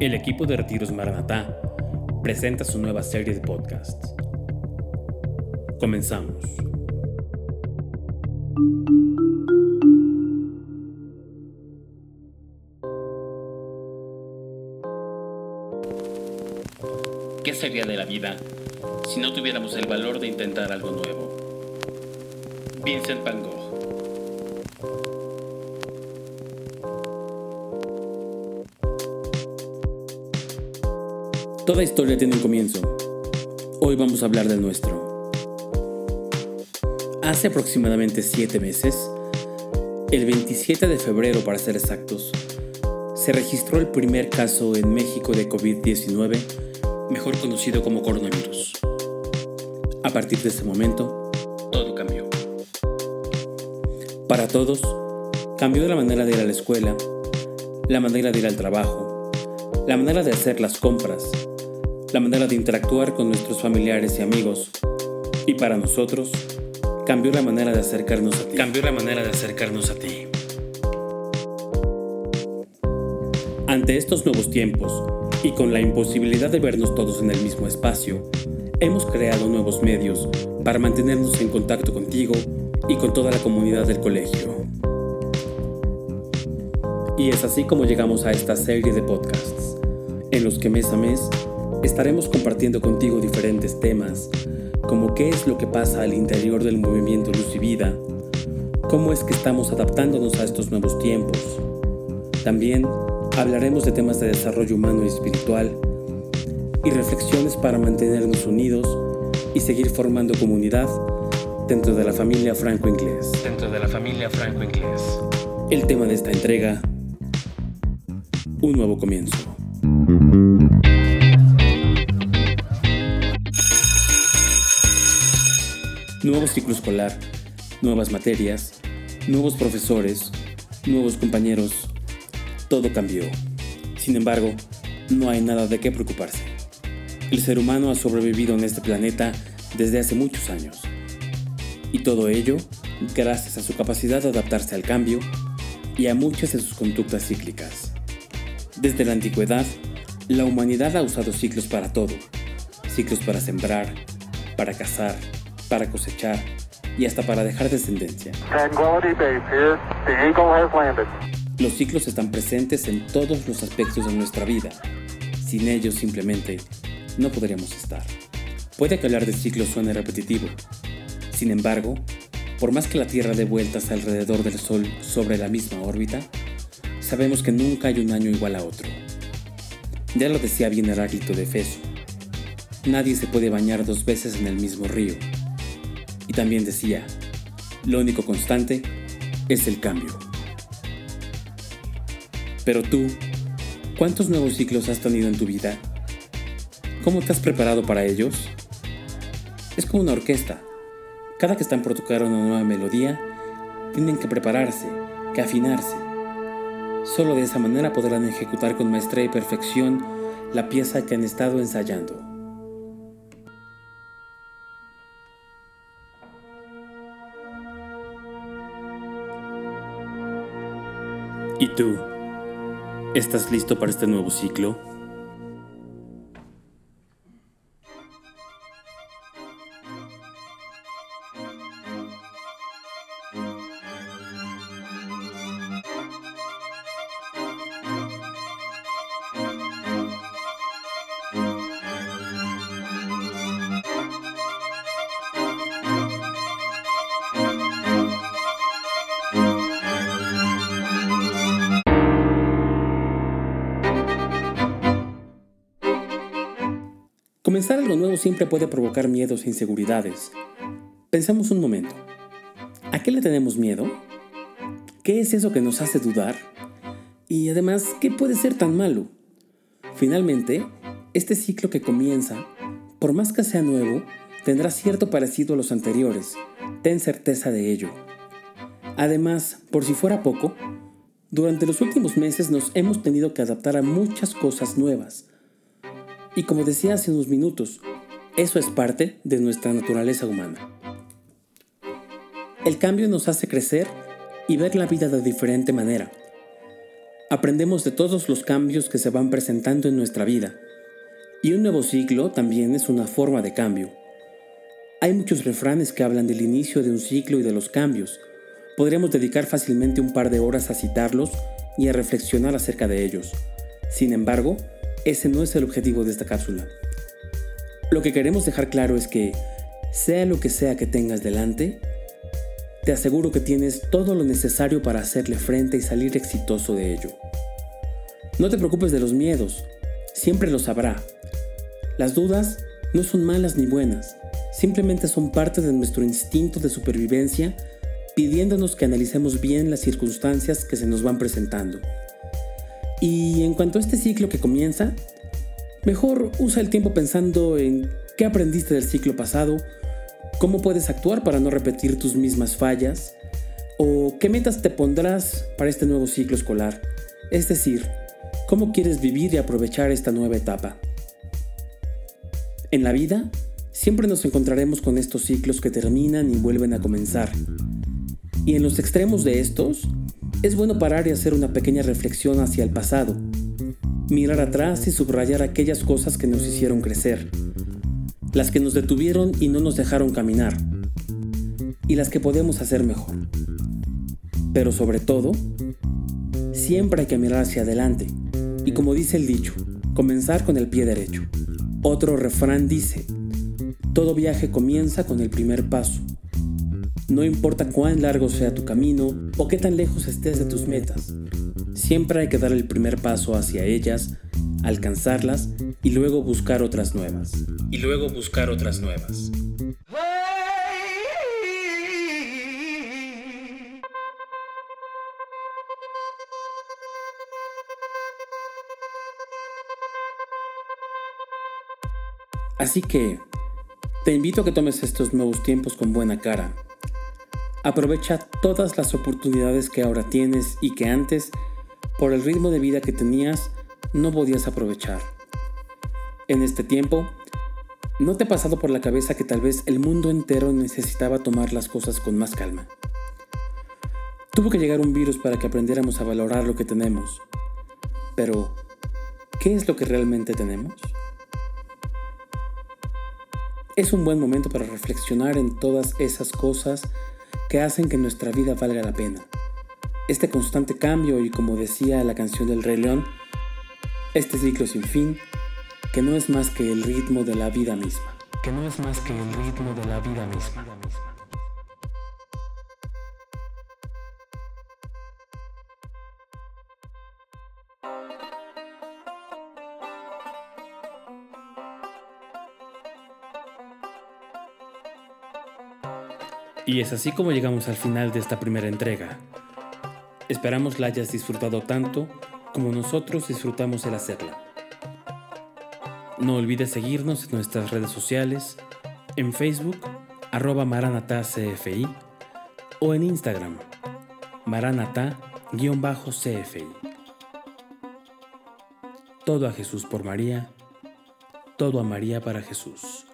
El equipo de Retiros Maranatá presenta su nueva serie de podcasts. Comenzamos. ¿Qué sería de la vida si no tuviéramos el valor de intentar algo nuevo? Vincent Van Gogh Toda historia tiene un comienzo. Hoy vamos a hablar del nuestro. Hace aproximadamente 7 meses, el 27 de febrero para ser exactos, se registró el primer caso en México de COVID-19, mejor conocido como coronavirus. A partir de ese momento, todo cambió. Para todos, cambió la manera de ir a la escuela, la manera de ir al trabajo, la manera de hacer las compras, la manera de interactuar con nuestros familiares y amigos. Y para nosotros, cambió la manera de acercarnos a ti. Cambió la manera de acercarnos a ti. Ante estos nuevos tiempos, y con la imposibilidad de vernos todos en el mismo espacio, hemos creado nuevos medios para mantenernos en contacto contigo y con toda la comunidad del colegio. Y es así como llegamos a esta serie de podcasts, en los que mes a mes estaremos compartiendo contigo diferentes temas, como qué es lo que pasa al interior del movimiento Luz y Vida, cómo es que estamos adaptándonos a estos nuevos tiempos. También hablaremos de temas de desarrollo humano y espiritual y reflexiones para mantenernos unidos y seguir formando comunidad dentro de la familia franco-inglés. Dentro de la familia franco-inglés. El tema de esta entrega, un nuevo comienzo. Nuevo ciclo escolar, nuevas materias, nuevos profesores, nuevos compañeros, todo cambió. Sin embargo, no hay nada de qué preocuparse. El ser humano ha sobrevivido en este planeta desde hace muchos años. Y todo ello gracias a su capacidad de adaptarse al cambio y a muchas de sus conductas cíclicas. Desde la antigüedad, la humanidad ha usado ciclos para todo. Ciclos para sembrar, para cazar, para cosechar y hasta para dejar descendencia. Los ciclos están presentes en todos los aspectos de nuestra vida. Sin ellos simplemente no podríamos estar. Puede que hablar de ciclos suene repetitivo. Sin embargo, por más que la Tierra dé vueltas alrededor del Sol sobre la misma órbita, sabemos que nunca hay un año igual a otro. Ya lo decía bien Heráclito de Efeso. Nadie se puede bañar dos veces en el mismo río y también decía, lo único constante es el cambio. Pero tú, ¿cuántos nuevos ciclos has tenido en tu vida? ¿Cómo te has preparado para ellos? Es como una orquesta. Cada que están por tocar una nueva melodía, tienen que prepararse, que afinarse. Solo de esa manera podrán ejecutar con maestría y perfección la pieza que han estado ensayando. ¿Y tú? ¿Estás listo para este nuevo ciclo? Comenzar algo nuevo siempre puede provocar miedos e inseguridades. Pensemos un momento. ¿A qué le tenemos miedo? ¿Qué es eso que nos hace dudar? Y además, ¿qué puede ser tan malo? Finalmente, este ciclo que comienza, por más que sea nuevo, tendrá cierto parecido a los anteriores. Ten certeza de ello. Además, por si fuera poco, durante los últimos meses nos hemos tenido que adaptar a muchas cosas nuevas y como decía hace unos minutos, eso es parte de nuestra naturaleza humana. El cambio nos hace crecer y ver la vida de diferente manera. aprendemos de todos los cambios que se van presentando en nuestra vida. Y un nuevo ciclo también es una forma de cambio. Hay muchos refranes que hablan del inicio de un ciclo y de los cambios. Podríamos dedicar fácilmente un par de horas a citarlos y a reflexionar acerca de ellos. Sin embargo, ese no es el objetivo de esta cápsula. Lo que queremos dejar claro es que, sea lo que sea que tengas delante, te aseguro que tienes todo lo necesario para hacerle frente y salir exitoso de ello. No te preocupes de los miedos, siempre los habrá. Las dudas no son malas ni buenas, simplemente son parte de nuestro instinto de supervivencia pidiéndonos que analicemos bien las circunstancias que se nos van presentando. Y en cuanto a este ciclo que comienza, mejor usa el tiempo pensando en qué aprendiste del ciclo pasado, cómo puedes actuar para no repetir tus mismas fallas, o qué metas te pondrás para este nuevo ciclo escolar, es decir, cómo quieres vivir y aprovechar esta nueva etapa. En la vida, siempre nos encontraremos con estos ciclos que terminan y vuelven a comenzar. Y en los extremos de estos, es bueno parar y hacer una pequeña reflexión hacia el pasado, mirar atrás y subrayar aquellas cosas que nos hicieron crecer, las que nos detuvieron y no nos dejaron caminar, y las que podemos hacer mejor. Pero sobre todo, siempre hay que mirar hacia adelante, y como dice el dicho, comenzar con el pie derecho. Otro refrán dice, todo viaje comienza con el primer paso. No importa cuán largo sea tu camino o qué tan lejos estés de tus metas, siempre hay que dar el primer paso hacia ellas, alcanzarlas y luego buscar otras nuevas. Y luego buscar otras nuevas. Así que, te invito a que tomes estos nuevos tiempos con buena cara Aprovecha todas las oportunidades que ahora tienes y que antes, por el ritmo de vida que tenías, no podías aprovechar. En este tiempo, ¿no te ha pasado por la cabeza que tal vez el mundo entero necesitaba tomar las cosas con más calma? Tuvo que llegar un virus para que aprendiéramos a valorar lo que tenemos. Pero, ¿qué es lo que realmente tenemos? Es un buen momento para reflexionar en todas esas cosas que hacen que nuestra vida valga la pena. Este constante cambio y como decía la canción del Rey León, este ciclo sin fin, que no es más que el ritmo de la vida misma. Que no es más que el ritmo de la vida misma. Y es así como llegamos al final de esta primera entrega. Esperamos la hayas disfrutado tanto como nosotros disfrutamos el hacerla. No olvides seguirnos en nuestras redes sociales, en Facebook, arroba maranatacfi, o en Instagram, maranata-cfi. Todo a Jesús por María, todo a María para Jesús.